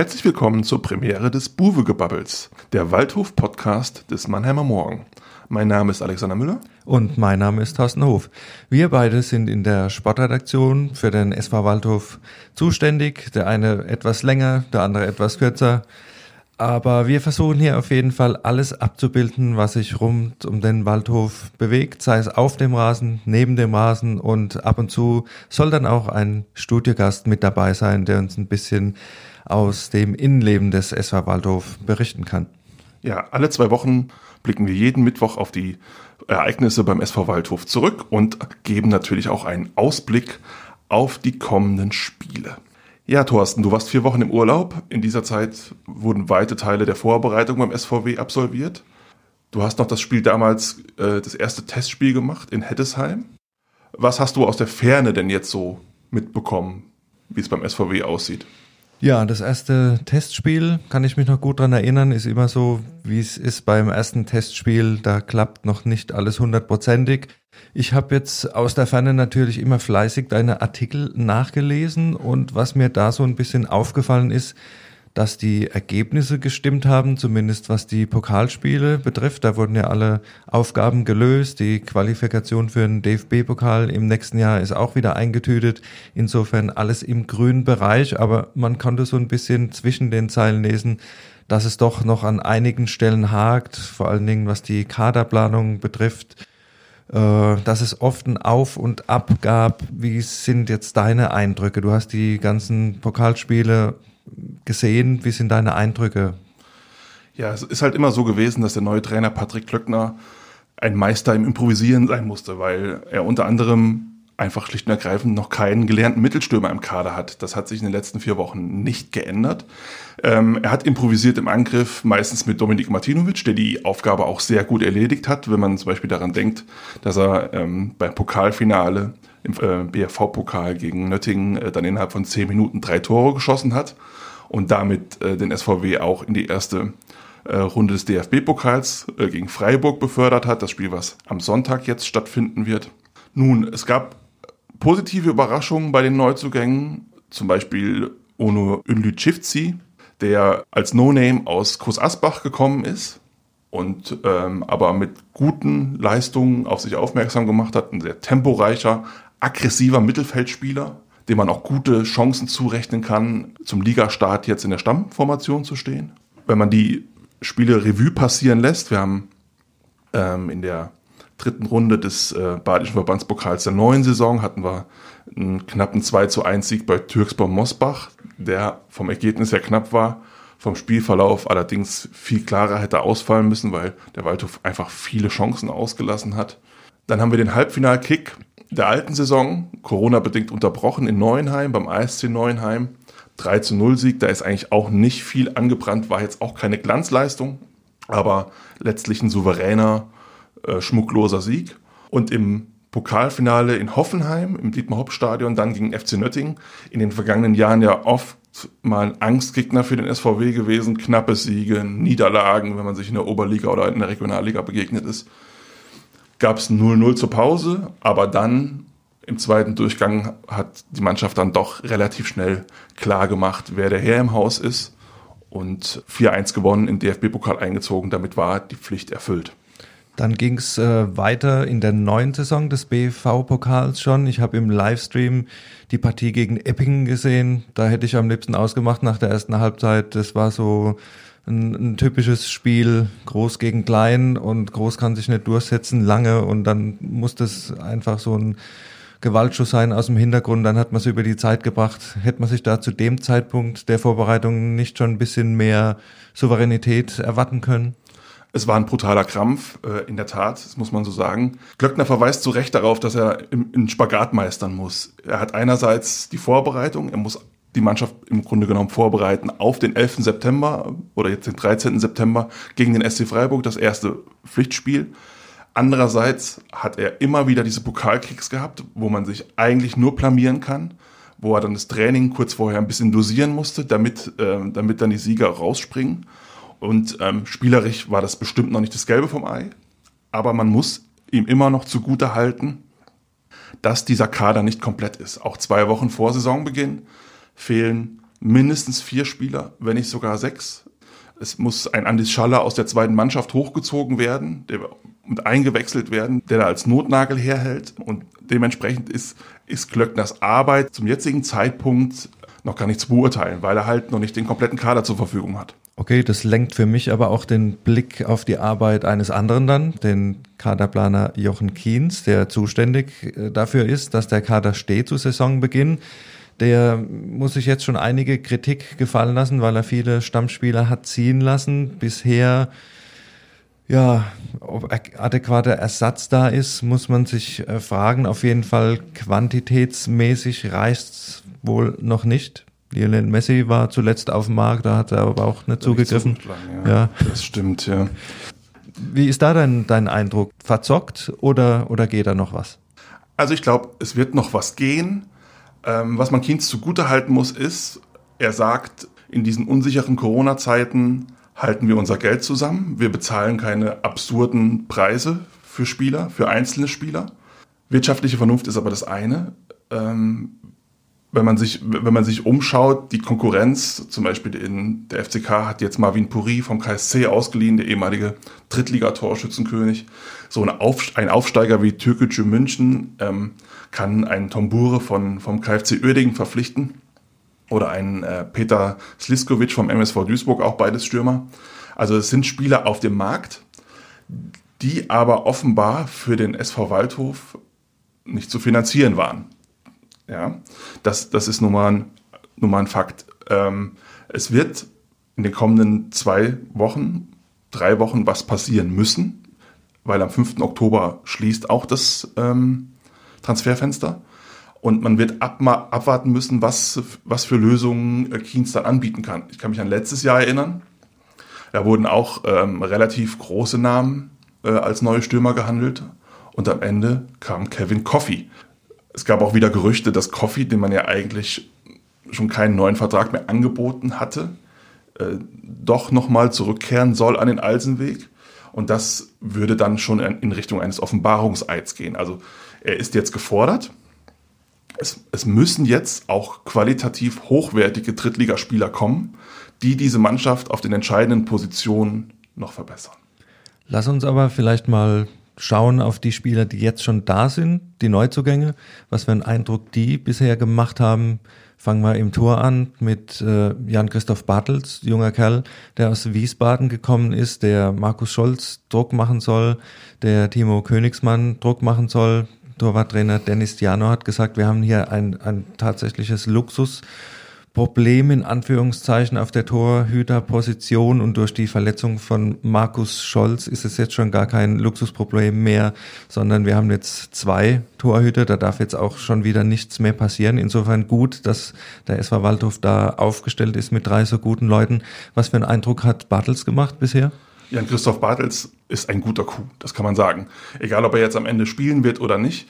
Herzlich willkommen zur Premiere des Buwegebabbels, der Waldhof-Podcast des Mannheimer Morgen. Mein Name ist Alexander Müller. Und mein Name ist Thorsten Hof. Wir beide sind in der Sportredaktion für den SV Waldhof zuständig. Der eine etwas länger, der andere etwas kürzer. Aber wir versuchen hier auf jeden Fall alles abzubilden, was sich rund um den Waldhof bewegt, sei es auf dem Rasen, neben dem Rasen und ab und zu soll dann auch ein Studiogast mit dabei sein, der uns ein bisschen aus dem Innenleben des SV Waldhof berichten kann. Ja, alle zwei Wochen blicken wir jeden Mittwoch auf die Ereignisse beim SV Waldhof zurück und geben natürlich auch einen Ausblick auf die kommenden Spiele. Ja, Thorsten, du warst vier Wochen im Urlaub. In dieser Zeit wurden weite Teile der Vorbereitung beim SVW absolviert. Du hast noch das Spiel damals, äh, das erste Testspiel gemacht in Hettesheim. Was hast du aus der Ferne denn jetzt so mitbekommen, wie es beim SVW aussieht? Ja, das erste Testspiel, kann ich mich noch gut dran erinnern, ist immer so, wie es ist beim ersten Testspiel. Da klappt noch nicht alles hundertprozentig. Ich habe jetzt aus der Ferne natürlich immer fleißig deine Artikel nachgelesen und was mir da so ein bisschen aufgefallen ist, dass die Ergebnisse gestimmt haben, zumindest was die Pokalspiele betrifft. Da wurden ja alle Aufgaben gelöst. Die Qualifikation für den DFB-Pokal im nächsten Jahr ist auch wieder eingetütet. Insofern alles im grünen Bereich, aber man konnte so ein bisschen zwischen den Zeilen lesen, dass es doch noch an einigen Stellen hakt, vor allen Dingen was die Kaderplanung betrifft äh, dass es oft ein Auf und Ab gab. Wie sind jetzt deine Eindrücke? Du hast die ganzen Pokalspiele gesehen? Wie sind deine Eindrücke? Ja, es ist halt immer so gewesen, dass der neue Trainer Patrick Klöckner ein Meister im Improvisieren sein musste, weil er unter anderem einfach schlicht und ergreifend noch keinen gelernten Mittelstürmer im Kader hat. Das hat sich in den letzten vier Wochen nicht geändert. Ähm, er hat improvisiert im Angriff, meistens mit Dominik Martinovic, der die Aufgabe auch sehr gut erledigt hat, wenn man zum Beispiel daran denkt, dass er ähm, beim Pokalfinale im äh, BFV-Pokal gegen Nöttingen äh, dann innerhalb von zehn Minuten drei Tore geschossen hat und damit äh, den SVW auch in die erste Runde des DFB-Pokals gegen Freiburg befördert hat. Das Spiel, was am Sonntag jetzt stattfinden wird. Nun, es gab positive Überraschungen bei den Neuzugängen, zum Beispiel Ono Ünlücivci, der als No-Name aus Groß Asbach gekommen ist und ähm, aber mit guten Leistungen auf sich aufmerksam gemacht hat. Ein sehr temporeicher, aggressiver Mittelfeldspieler, dem man auch gute Chancen zurechnen kann, zum Ligastart jetzt in der Stammformation zu stehen. Wenn man die Spiele Revue passieren lässt, wir haben ähm, in der dritten Runde des äh, Badischen Verbandspokals der neuen Saison hatten wir einen knappen 2 zu 1 Sieg bei Türksbau Mosbach, der vom Ergebnis her knapp war, vom Spielverlauf allerdings viel klarer hätte ausfallen müssen, weil der Waldhof einfach viele Chancen ausgelassen hat. Dann haben wir den Halbfinalkick der alten Saison, Corona-bedingt unterbrochen in Neuenheim, beim ASC Neuenheim. 3 zu 0 Sieg, da ist eigentlich auch nicht viel angebrannt, war jetzt auch keine Glanzleistung, aber letztlich ein souveräner, äh, schmuckloser Sieg. Und im Pokalfinale in Hoffenheim, im Dietmar-Hopp-Stadion, dann gegen FC Nöttingen, in den vergangenen Jahren ja oft mal ein Angstgegner für den SVW gewesen, knappe Siege, Niederlagen, wenn man sich in der Oberliga oder in der Regionalliga begegnet ist gab es 0-0 zur Pause, aber dann im zweiten Durchgang hat die Mannschaft dann doch relativ schnell klar gemacht, wer der Herr im Haus ist und 4-1 gewonnen, in DFB-Pokal eingezogen. Damit war die Pflicht erfüllt. Dann ging es äh, weiter in der neuen Saison des BV-Pokals schon. Ich habe im Livestream die Partie gegen Eppingen gesehen. Da hätte ich am liebsten ausgemacht nach der ersten Halbzeit. Das war so ein, ein typisches Spiel, groß gegen klein und groß kann sich nicht durchsetzen lange und dann muss das einfach so ein Gewaltschuss sein aus dem Hintergrund, dann hat man es über die Zeit gebracht. Hätte man sich da zu dem Zeitpunkt der Vorbereitung nicht schon ein bisschen mehr Souveränität erwarten können? Es war ein brutaler Krampf, äh, in der Tat, das muss man so sagen. Glöckner verweist zu Recht darauf, dass er in Spagat meistern muss. Er hat einerseits die Vorbereitung, er muss die Mannschaft im Grunde genommen vorbereiten auf den 11. September oder jetzt den 13. September gegen den SC Freiburg, das erste Pflichtspiel. Andererseits hat er immer wieder diese Pokalkicks gehabt, wo man sich eigentlich nur blamieren kann, wo er dann das Training kurz vorher ein bisschen dosieren musste, damit, äh, damit dann die Sieger rausspringen. Und ähm, spielerisch war das bestimmt noch nicht das Gelbe vom Ei, aber man muss ihm immer noch zugute halten, dass dieser Kader nicht komplett ist. Auch zwei Wochen vor Saisonbeginn fehlen mindestens vier Spieler, wenn nicht sogar sechs. Es muss ein Andis Schaller aus der zweiten Mannschaft hochgezogen werden der, und eingewechselt werden, der da als Notnagel herhält. Und dementsprechend ist, ist Klöckners Arbeit zum jetzigen Zeitpunkt noch gar nicht zu beurteilen, weil er halt noch nicht den kompletten Kader zur Verfügung hat. Okay, das lenkt für mich aber auch den Blick auf die Arbeit eines anderen dann, den Kaderplaner Jochen Kienz, der zuständig äh, dafür ist, dass der Kader steht zu Saisonbeginn. Der muss sich jetzt schon einige Kritik gefallen lassen, weil er viele Stammspieler hat ziehen lassen. Bisher, ja, ob adäquater Ersatz da ist, muss man sich äh, fragen. Auf jeden Fall quantitätsmäßig reicht's wohl noch nicht. Lionel Messi war zuletzt auf dem Markt, da hat er aber auch nicht zugegriffen. Nicht so ja, ja, das stimmt, ja. Wie ist da dein, dein Eindruck? Verzockt oder, oder geht da noch was? Also ich glaube, es wird noch was gehen. Ähm, was man Kienz zugute halten muss, ist, er sagt, in diesen unsicheren Corona-Zeiten halten wir unser Geld zusammen. Wir bezahlen keine absurden Preise für Spieler, für einzelne Spieler. Wirtschaftliche Vernunft ist aber das eine. Ähm, wenn man sich, wenn man sich umschaut, die Konkurrenz, zum Beispiel in der FCK hat jetzt Marvin Puri vom KSC ausgeliehen, der ehemalige Drittligatorschützenkönig. So ein, Auf, ein Aufsteiger wie Türkgücü München ähm, kann einen Tombure von, vom KFC Uerdingen verpflichten. Oder einen äh, Peter Sliskovic vom MSV Duisburg, auch beides Stürmer. Also es sind Spieler auf dem Markt, die aber offenbar für den SV Waldhof nicht zu finanzieren waren. Ja, das, das ist nun mal ein, nun mal ein Fakt. Ähm, es wird in den kommenden zwei Wochen, drei Wochen was passieren müssen, weil am 5. Oktober schließt auch das ähm, Transferfenster. Und man wird ab, abwarten müssen, was, was für Lösungen Kienz dann anbieten kann. Ich kann mich an letztes Jahr erinnern. Da wurden auch ähm, relativ große Namen äh, als neue Stürmer gehandelt. Und am Ende kam Kevin Coffey es gab auch wieder Gerüchte, dass Coffee, den man ja eigentlich schon keinen neuen Vertrag mehr angeboten hatte, äh, doch nochmal zurückkehren soll an den Alsenweg. Und das würde dann schon in Richtung eines Offenbarungseids gehen. Also er ist jetzt gefordert. Es, es müssen jetzt auch qualitativ hochwertige Drittligaspieler kommen, die diese Mannschaft auf den entscheidenden Positionen noch verbessern. Lass uns aber vielleicht mal schauen auf die Spieler, die jetzt schon da sind, die Neuzugänge, was für einen Eindruck die bisher gemacht haben. Fangen wir im Tor an mit äh, Jan-Christoph Bartels, junger Kerl, der aus Wiesbaden gekommen ist, der Markus Scholz Druck machen soll, der Timo Königsmann Druck machen soll. Torwarttrainer Dennis Diano hat gesagt, wir haben hier ein, ein tatsächliches Luxus Problem in Anführungszeichen auf der Torhüterposition und durch die Verletzung von Markus Scholz ist es jetzt schon gar kein Luxusproblem mehr, sondern wir haben jetzt zwei Torhüter, da darf jetzt auch schon wieder nichts mehr passieren. Insofern gut, dass der SV Waldhof da aufgestellt ist mit drei so guten Leuten. Was für einen Eindruck hat Bartels gemacht bisher? Jan Christoph Bartels ist ein guter Coup, das kann man sagen. Egal, ob er jetzt am Ende spielen wird oder nicht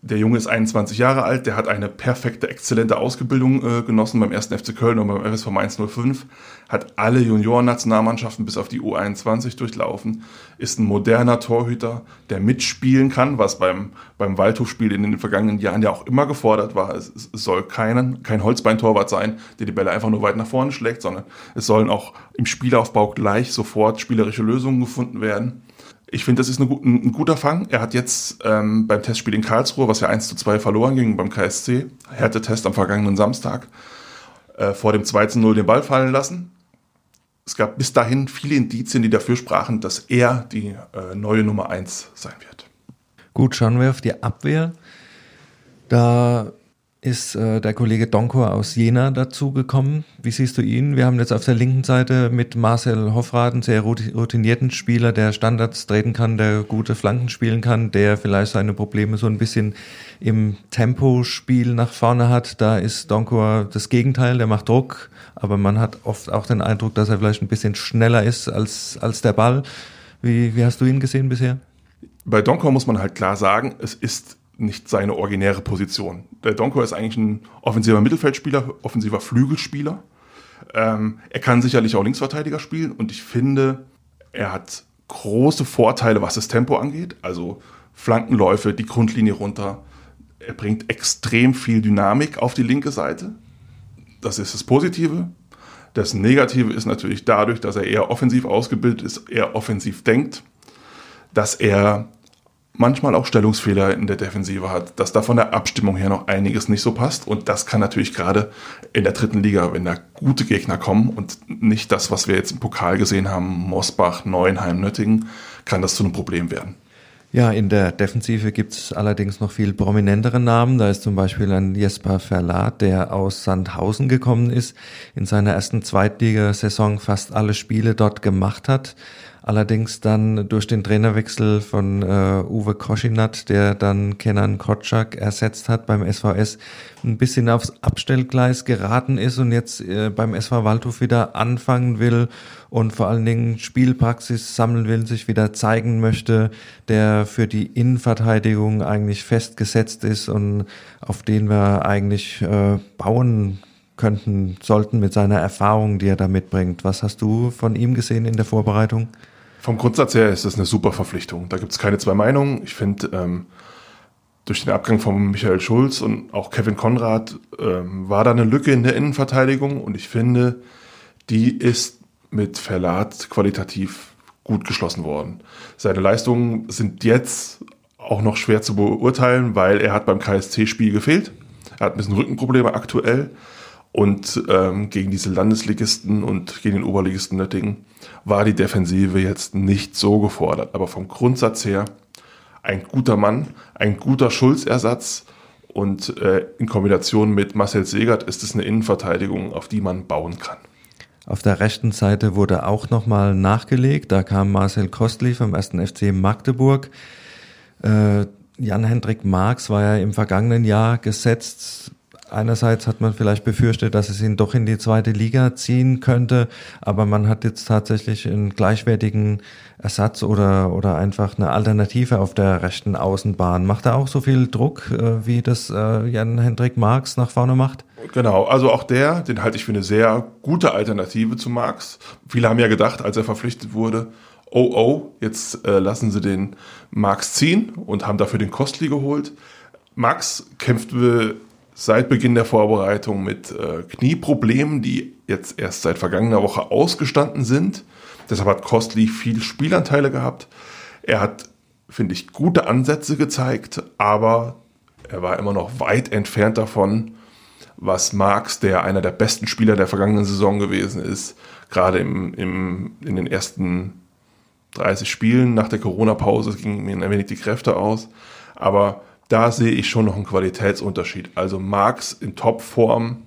der Junge ist 21 Jahre alt, der hat eine perfekte, exzellente Ausbildung äh, genossen beim 1. FC Köln und beim FSV 105, hat alle Junioren-Nationalmannschaften bis auf die U21 durchlaufen, ist ein moderner Torhüter, der mitspielen kann, was beim, beim Waldhofspiel in den vergangenen Jahren ja auch immer gefordert war. Es, es soll keinen, kein Holzbeintorwart sein, der die Bälle einfach nur weit nach vorne schlägt, sondern es sollen auch im Spielaufbau gleich sofort spielerische Lösungen gefunden werden. Ich finde, das ist eine, ein, guter Fang. Er hat jetzt ähm, beim Testspiel in Karlsruhe, was ja 1 zu 2 verloren ging beim KSC, Härtetest am vergangenen Samstag, äh, vor dem 2 zu 0 den Ball fallen lassen. Es gab bis dahin viele Indizien, die dafür sprachen, dass er die äh, neue Nummer 1 sein wird. Gut, schauen wir auf die Abwehr. Da ist äh, der Kollege Donkor aus Jena dazugekommen. Wie siehst du ihn? Wir haben jetzt auf der linken Seite mit Marcel Hoffrath einen sehr routinierten Spieler, der Standards treten kann, der gute Flanken spielen kann, der vielleicht seine Probleme so ein bisschen im Tempospiel nach vorne hat. Da ist Donkor das Gegenteil, der macht Druck, aber man hat oft auch den Eindruck, dass er vielleicht ein bisschen schneller ist als, als der Ball. Wie, wie hast du ihn gesehen bisher? Bei Donkor muss man halt klar sagen, es ist nicht seine originäre Position. Der Donko ist eigentlich ein offensiver Mittelfeldspieler, offensiver Flügelspieler. Ähm, er kann sicherlich auch Linksverteidiger spielen und ich finde, er hat große Vorteile, was das Tempo angeht. Also Flankenläufe, die Grundlinie runter. Er bringt extrem viel Dynamik auf die linke Seite. Das ist das Positive. Das Negative ist natürlich dadurch, dass er eher offensiv ausgebildet ist, eher offensiv denkt, dass er manchmal auch Stellungsfehler in der Defensive hat, dass da von der Abstimmung her noch einiges nicht so passt. Und das kann natürlich gerade in der dritten Liga, wenn da gute Gegner kommen und nicht das, was wir jetzt im Pokal gesehen haben, Mosbach, Neuenheim, Nöttingen, kann das zu einem Problem werden. Ja, in der Defensive gibt's allerdings noch viel prominentere Namen. Da ist zum Beispiel ein Jesper Verlat, der aus Sandhausen gekommen ist, in seiner ersten Zweitligasaison fast alle Spiele dort gemacht hat Allerdings dann durch den Trainerwechsel von äh, Uwe Koschinat, der dann Kenan Kotschak ersetzt hat beim SVS, ein bisschen aufs Abstellgleis geraten ist und jetzt äh, beim SV Waldhof wieder anfangen will und vor allen Dingen Spielpraxis sammeln will, sich wieder zeigen möchte, der für die Innenverteidigung eigentlich festgesetzt ist und auf den wir eigentlich äh, bauen könnten, sollten mit seiner Erfahrung, die er da mitbringt. Was hast du von ihm gesehen in der Vorbereitung? Vom Grundsatz her ist das eine super Verpflichtung. Da gibt es keine zwei Meinungen. Ich finde, ähm, durch den Abgang von Michael Schulz und auch Kevin Konrad ähm, war da eine Lücke in der Innenverteidigung und ich finde, die ist mit Verlat qualitativ gut geschlossen worden. Seine Leistungen sind jetzt auch noch schwer zu beurteilen, weil er hat beim KSC-Spiel gefehlt. Er hat ein bisschen Rückenprobleme aktuell. Und ähm, gegen diese Landesligisten und gegen den Oberligisten Nöttingen war die Defensive jetzt nicht so gefordert. Aber vom Grundsatz her ein guter Mann, ein guter Schulzersatz und äh, in Kombination mit Marcel Segert ist es eine Innenverteidigung, auf die man bauen kann. Auf der rechten Seite wurde auch nochmal nachgelegt. Da kam Marcel Kostli vom 1. FC Magdeburg. Äh, Jan-Hendrik Marx war ja im vergangenen Jahr gesetzt Einerseits hat man vielleicht befürchtet, dass es ihn doch in die zweite Liga ziehen könnte, aber man hat jetzt tatsächlich einen gleichwertigen Ersatz oder, oder einfach eine Alternative auf der rechten Außenbahn. Macht er auch so viel Druck, äh, wie das äh, Jan-Hendrik Marx nach vorne macht? Genau, also auch der, den halte ich für eine sehr gute Alternative zu Marx. Viele haben ja gedacht, als er verpflichtet wurde, oh oh, jetzt äh, lassen sie den Marx ziehen und haben dafür den Kostli geholt. Max kämpft seit Beginn der Vorbereitung mit äh, Knieproblemen, die jetzt erst seit vergangener Woche ausgestanden sind. Deshalb hat Kostli viel Spielanteile gehabt. Er hat, finde ich, gute Ansätze gezeigt, aber er war immer noch weit entfernt davon, was Marx, der einer der besten Spieler der vergangenen Saison gewesen ist, gerade im, im, in den ersten 30 Spielen nach der Corona-Pause gingen mir ein wenig die Kräfte aus. Aber da sehe ich schon noch einen Qualitätsunterschied. Also Marx in Topform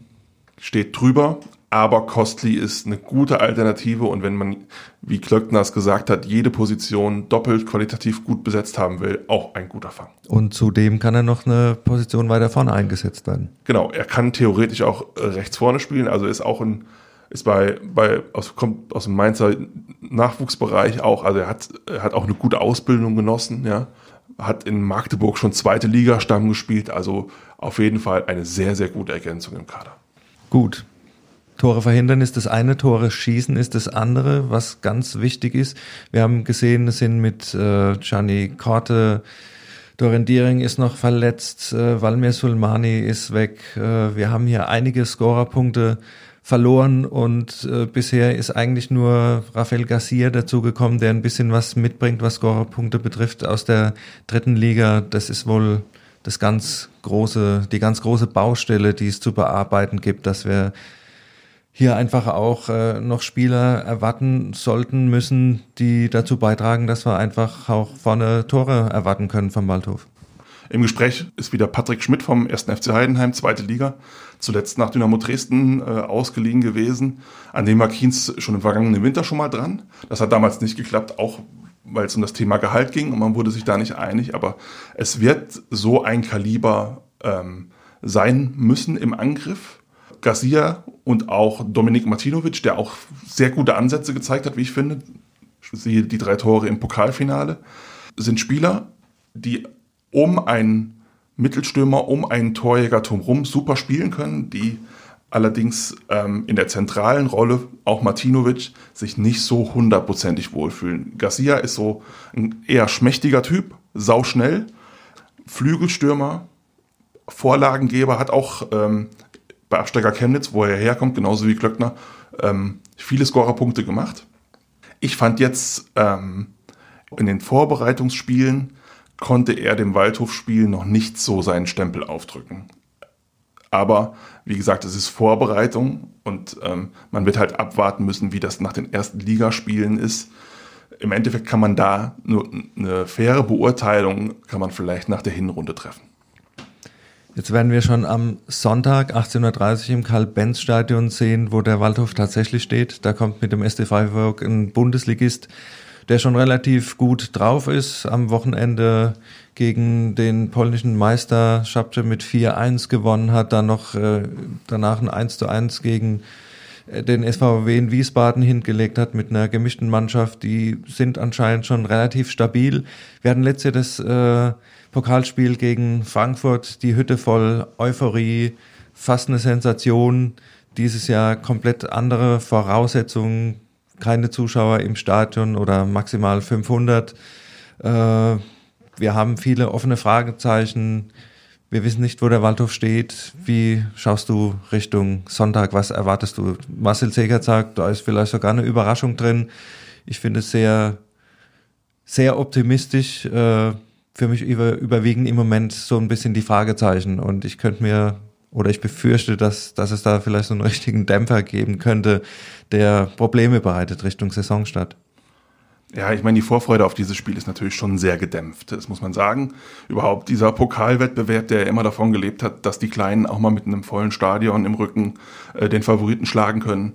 steht drüber, aber Costly ist eine gute Alternative und wenn man, wie Klöckner es gesagt hat, jede Position doppelt qualitativ gut besetzt haben will, auch ein guter Fang. Und zudem kann er noch eine Position weiter vorne eingesetzt werden. Genau, er kann theoretisch auch rechts vorne spielen, also ist auch ein, ist bei, bei aus, kommt aus dem Mainzer Nachwuchsbereich auch, also er hat, er hat auch eine gute Ausbildung genossen, ja hat in Magdeburg schon zweite Liga Stamm gespielt, also auf jeden Fall eine sehr, sehr gute Ergänzung im Kader. Gut. Tore verhindern ist das eine, Tore schießen ist das andere, was ganz wichtig ist. Wir haben gesehen, es sind mit äh, Gianni Korte, Dorin Diering ist noch verletzt, äh, Valmir Sulmani ist weg. Äh, wir haben hier einige Scorerpunkte verloren und äh, bisher ist eigentlich nur Rafael Garcia dazugekommen, der ein bisschen was mitbringt, was Scorerpunkte betrifft aus der dritten Liga. Das ist wohl das ganz große, die ganz große Baustelle, die es zu bearbeiten gibt, dass wir hier einfach auch äh, noch Spieler erwarten sollten müssen, die dazu beitragen, dass wir einfach auch vorne Tore erwarten können vom Waldhof. Im Gespräch ist wieder Patrick Schmidt vom 1. FC Heidenheim, zweite Liga, zuletzt nach Dynamo Dresden äh, ausgeliehen gewesen. An dem war Kienz schon im vergangenen Winter schon mal dran. Das hat damals nicht geklappt, auch weil es um das Thema Gehalt ging und man wurde sich da nicht einig. Aber es wird so ein Kaliber ähm, sein müssen im Angriff. Garcia und auch Dominik Martinovic, der auch sehr gute Ansätze gezeigt hat, wie ich finde. Siehe die drei Tore im Pokalfinale, sind Spieler, die um einen Mittelstürmer, um einen Torjäger drumherum super spielen können, die allerdings ähm, in der zentralen Rolle, auch Martinovic, sich nicht so hundertprozentig wohlfühlen. Garcia ist so ein eher schmächtiger Typ, sauschnell, Flügelstürmer, Vorlagengeber, hat auch ähm, bei Absteiger Chemnitz, wo er herkommt, genauso wie Klöckner, ähm, viele Scorerpunkte gemacht. Ich fand jetzt ähm, in den Vorbereitungsspielen konnte er dem Waldhofspiel noch nicht so seinen Stempel aufdrücken. Aber wie gesagt, es ist Vorbereitung und ähm, man wird halt abwarten müssen, wie das nach den ersten Ligaspielen ist. Im Endeffekt kann man da nur eine faire Beurteilung, kann man vielleicht nach der Hinrunde treffen. Jetzt werden wir schon am Sonntag 18.30 Uhr im Karl-Benz-Stadion sehen, wo der Waldhof tatsächlich steht. Da kommt mit dem SC Freiburg ein Bundesligist, der schon relativ gut drauf ist. Am Wochenende gegen den polnischen Meister Schabce mit 4-1 gewonnen hat, dann noch äh, danach ein 1-1 gegen äh, den SVW in Wiesbaden hingelegt hat mit einer gemischten Mannschaft. Die sind anscheinend schon relativ stabil. Wir hatten letztes Jahr das äh, Pokalspiel gegen Frankfurt, die Hütte voll Euphorie, fast eine Sensation. Dieses Jahr komplett andere Voraussetzungen, keine Zuschauer im Stadion oder maximal 500. Äh, wir haben viele offene Fragezeichen. Wir wissen nicht, wo der Waldhof steht. Wie schaust du Richtung Sonntag? Was erwartest du? Marcel Segert sagt, da ist vielleicht sogar eine Überraschung drin. Ich finde es sehr, sehr optimistisch. Äh, für mich über, überwiegen im Moment so ein bisschen die Fragezeichen und ich könnte mir oder ich befürchte, dass, dass es da vielleicht so einen richtigen Dämpfer geben könnte, der Probleme bereitet Richtung Saisonstart. Ja, ich meine, die Vorfreude auf dieses Spiel ist natürlich schon sehr gedämpft, das muss man sagen. Überhaupt dieser Pokalwettbewerb, der immer davon gelebt hat, dass die Kleinen auch mal mit einem vollen Stadion im Rücken äh, den Favoriten schlagen können,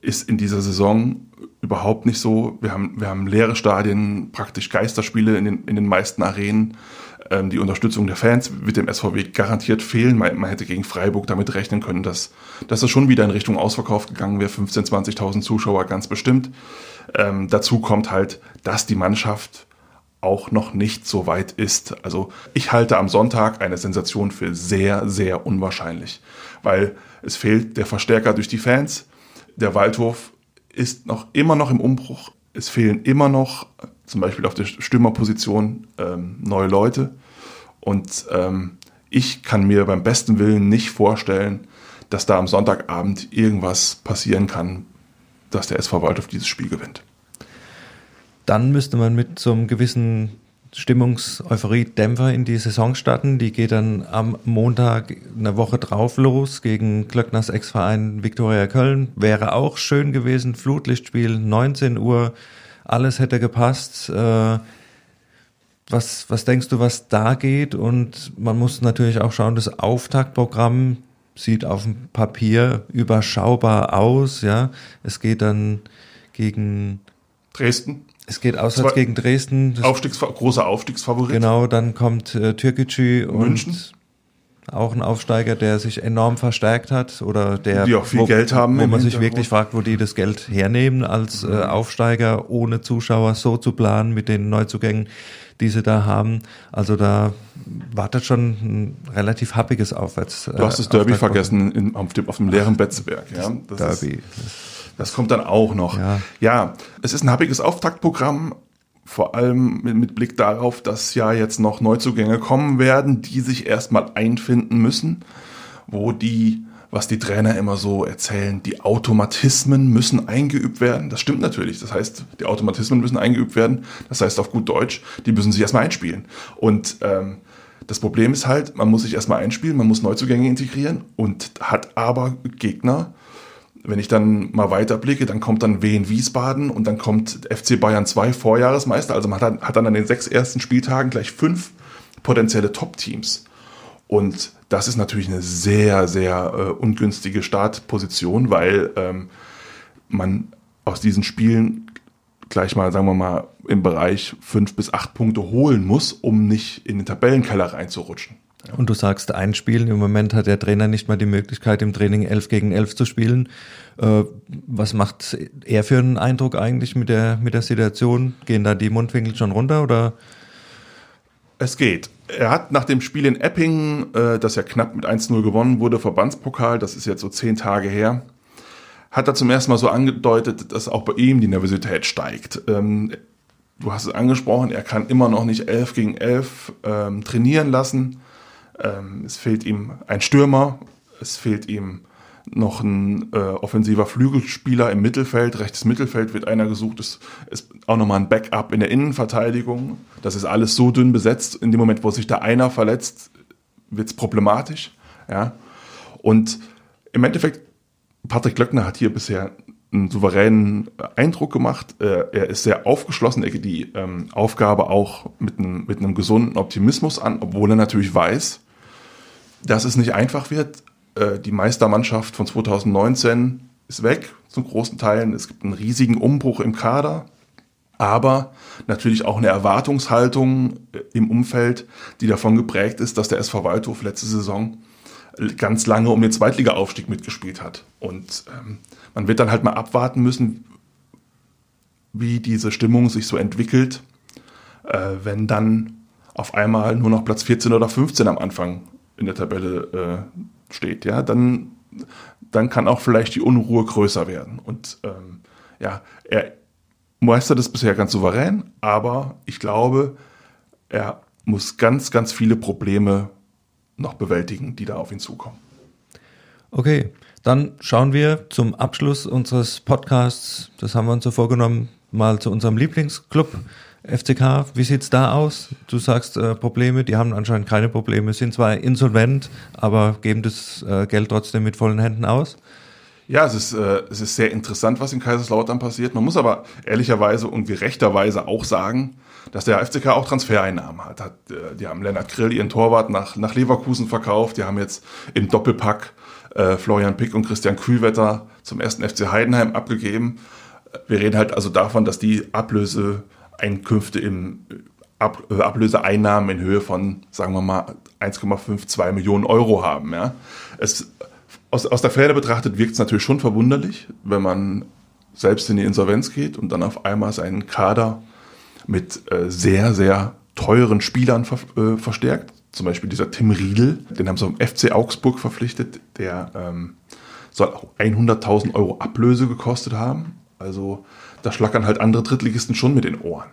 ist in dieser Saison überhaupt nicht so. Wir haben, wir haben leere Stadien, praktisch Geisterspiele in den, in den meisten Arenen. Ähm, die Unterstützung der Fans wird dem SVW garantiert fehlen. Man, man hätte gegen Freiburg damit rechnen können, dass, dass es schon wieder in Richtung Ausverkauf gegangen wäre. 15.000, 20.000 Zuschauer ganz bestimmt. Ähm, dazu kommt halt, dass die Mannschaft auch noch nicht so weit ist. Also ich halte am Sonntag eine Sensation für sehr, sehr unwahrscheinlich, weil es fehlt der Verstärker durch die Fans. Der Waldhof ist noch immer noch im Umbruch. Es fehlen immer noch, zum Beispiel auf der Stürmerposition, ähm, neue Leute. Und ähm, ich kann mir beim besten Willen nicht vorstellen, dass da am Sonntagabend irgendwas passieren kann, dass der SV Waldhof dieses Spiel gewinnt. Dann müsste man mit so einem gewissen Stimmungs-Euphorie-Dämpfer in die Saison starten. Die geht dann am Montag eine Woche drauf los gegen Klöckners Ex-Verein Viktoria Köln. Wäre auch schön gewesen. Flutlichtspiel, 19 Uhr. Alles hätte gepasst. Äh, was, was denkst du, was da geht? Und man muss natürlich auch schauen, das Auftaktprogramm sieht auf dem Papier überschaubar aus. Ja, es geht dann gegen Dresden. Es geht auswärts gegen Dresden. Aufstiegs großer Aufstiegsfavorit. Genau, dann kommt äh, Türkgücü und auch ein Aufsteiger, der sich enorm verstärkt hat oder der die auch viel wo, Geld haben, wo man sich wirklich fragt, wo die das Geld hernehmen, als äh, Aufsteiger ohne Zuschauer so zu planen mit den Neuzugängen, die sie da haben. Also da wartet schon ein relativ happiges Aufwärts. Du hast das Derby vergessen in, auf, dem, auf dem leeren Betzberg. Ja, das Derby. Ist, das kommt dann auch noch. Ja, ja es ist ein happiges Auftaktprogramm, vor allem mit, Blick darauf, dass ja jetzt noch Neuzugänge kommen werden, die sich erstmal einfinden müssen, wo die, was die Trainer immer so erzählen, die Automatismen müssen eingeübt werden. Das stimmt natürlich. Das heißt, die Automatismen müssen eingeübt werden. Das heißt auf gut Deutsch, die müssen sich erstmal einspielen. Und ähm, das Problem ist halt, man muss sich erstmal einspielen, man muss Neuzugänge integrieren und hat aber Gegner, wenn ich dann mal weiterblicke, dann kommt dann Wien Wiesbaden und dann kommt FC Bayern 2 Vorjahresmeister. Also man hat dann, hat dann an den sechs ersten Spieltagen gleich fünf potenzielle Top-Teams. Und das ist natürlich eine sehr, sehr äh, ungünstige Startposition, weil ähm, man aus diesen Spielen gleich mal, sagen wir mal, im Bereich fünf bis acht Punkte holen muss, um nicht in den Tabellenkeller reinzurutschen. Und du sagst einspielen. Im Moment hat der Trainer nicht mal die Möglichkeit, im Training 11 gegen 11 zu spielen. Äh, was macht er für einen Eindruck eigentlich mit der, mit der Situation? Gehen da die Mundwinkel schon runter oder? Es geht. Er hat nach dem Spiel in Epping, äh, das ja knapp mit 1-0 gewonnen wurde, Verbandspokal, das ist jetzt so zehn Tage her, hat er zum ersten Mal so angedeutet, dass auch bei ihm die Nervosität steigt. Ähm, du hast es angesprochen, er kann immer noch nicht 11 gegen 11 ähm, trainieren lassen. Ähm, es fehlt ihm ein Stürmer, es fehlt ihm noch ein äh, offensiver Flügelspieler im Mittelfeld, rechtes Mittelfeld wird einer gesucht, es ist auch nochmal ein Backup in der Innenverteidigung. Das ist alles so dünn besetzt. In dem Moment, wo sich da einer verletzt, wird es problematisch. Ja? Und im Endeffekt, Patrick Glöckner hat hier bisher einen souveränen Eindruck gemacht. Äh, er ist sehr aufgeschlossen, er geht die ähm, Aufgabe auch mit einem, mit einem gesunden Optimismus an, obwohl er natürlich weiß, dass es nicht einfach wird. Äh, die Meistermannschaft von 2019 ist weg, zum großen Teilen. Es gibt einen riesigen Umbruch im Kader, aber natürlich auch eine Erwartungshaltung äh, im Umfeld, die davon geprägt ist, dass der SV Waldhof letzte Saison ganz lange um den Zweitliga-Aufstieg mitgespielt hat. Und ähm, man wird dann halt mal abwarten müssen, wie diese Stimmung sich so entwickelt, äh, wenn dann auf einmal nur noch Platz 14 oder 15 am Anfang in der Tabelle äh, steht. Ja, dann, dann kann auch vielleicht die Unruhe größer werden. Und ähm, ja, er meistert es bisher ganz souverän, aber ich glaube, er muss ganz, ganz viele Probleme noch bewältigen, die da auf ihn zukommen. Okay, dann schauen wir zum Abschluss unseres Podcasts, das haben wir uns so vorgenommen, mal zu unserem Lieblingsclub FCK. Wie sieht's da aus? Du sagst äh, Probleme, die haben anscheinend keine Probleme, sind zwar insolvent, aber geben das äh, Geld trotzdem mit vollen Händen aus. Ja, es ist, äh, es ist sehr interessant, was in Kaiserslautern passiert. Man muss aber ehrlicherweise und gerechterweise auch sagen, dass der FCK auch Transfereinnahmen hat. hat äh, die haben Lennart Grill, ihren Torwart, nach, nach Leverkusen verkauft. Die haben jetzt im Doppelpack äh, Florian Pick und Christian Kühlwetter zum ersten FC Heidenheim abgegeben. Wir reden halt also davon, dass die Ablöseeinkünfte im Ab, äh, Ablöseeinnahmen in Höhe von, sagen wir mal, 1,52 Millionen Euro haben. Ja. Es, aus, aus der Ferne betrachtet wirkt es natürlich schon verwunderlich, wenn man selbst in die Insolvenz geht und dann auf einmal seinen Kader mit äh, sehr, sehr teuren Spielern ver äh, verstärkt. Zum Beispiel dieser Tim Riedel, den haben sie am FC Augsburg verpflichtet, der ähm, soll auch 100.000 Euro Ablöse gekostet haben. Also da schlackern halt andere Drittligisten schon mit den Ohren.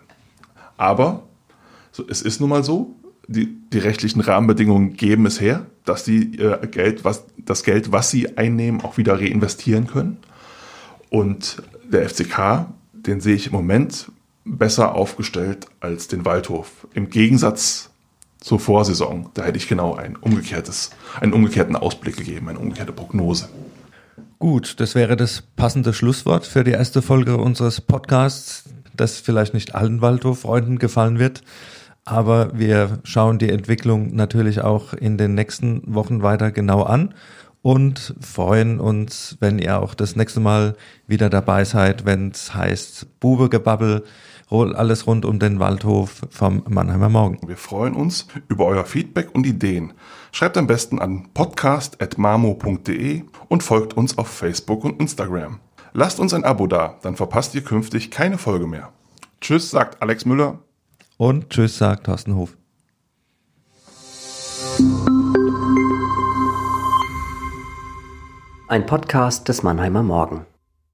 Aber so, es ist nun mal so, die, die rechtlichen Rahmenbedingungen geben es her, dass die äh, Geld, was, das Geld, was sie einnehmen, auch wieder reinvestieren können. Und der FCK, den sehe ich im Moment besser aufgestellt als den Waldhof. Im Gegensatz zur Vorsaison. Da hätte ich genau ein umgekehrtes, einen umgekehrten Ausblick gegeben, eine umgekehrte Prognose. Gut, das wäre das passende Schlusswort für die erste Folge unseres Podcasts, das vielleicht nicht allen Waldhof-Freunden gefallen wird. Aber wir schauen die Entwicklung natürlich auch in den nächsten Wochen weiter genau an und freuen uns, wenn ihr auch das nächste Mal wieder dabei seid, wenn es heißt Bubegebabbel alles rund um den Waldhof vom Mannheimer Morgen. Wir freuen uns über euer Feedback und Ideen. Schreibt am besten an podcast.mamo.de und folgt uns auf Facebook und Instagram. Lasst uns ein Abo da, dann verpasst ihr künftig keine Folge mehr. Tschüss, sagt Alex Müller. Und tschüss, sagt Thorsten Hof. Ein Podcast des Mannheimer Morgen.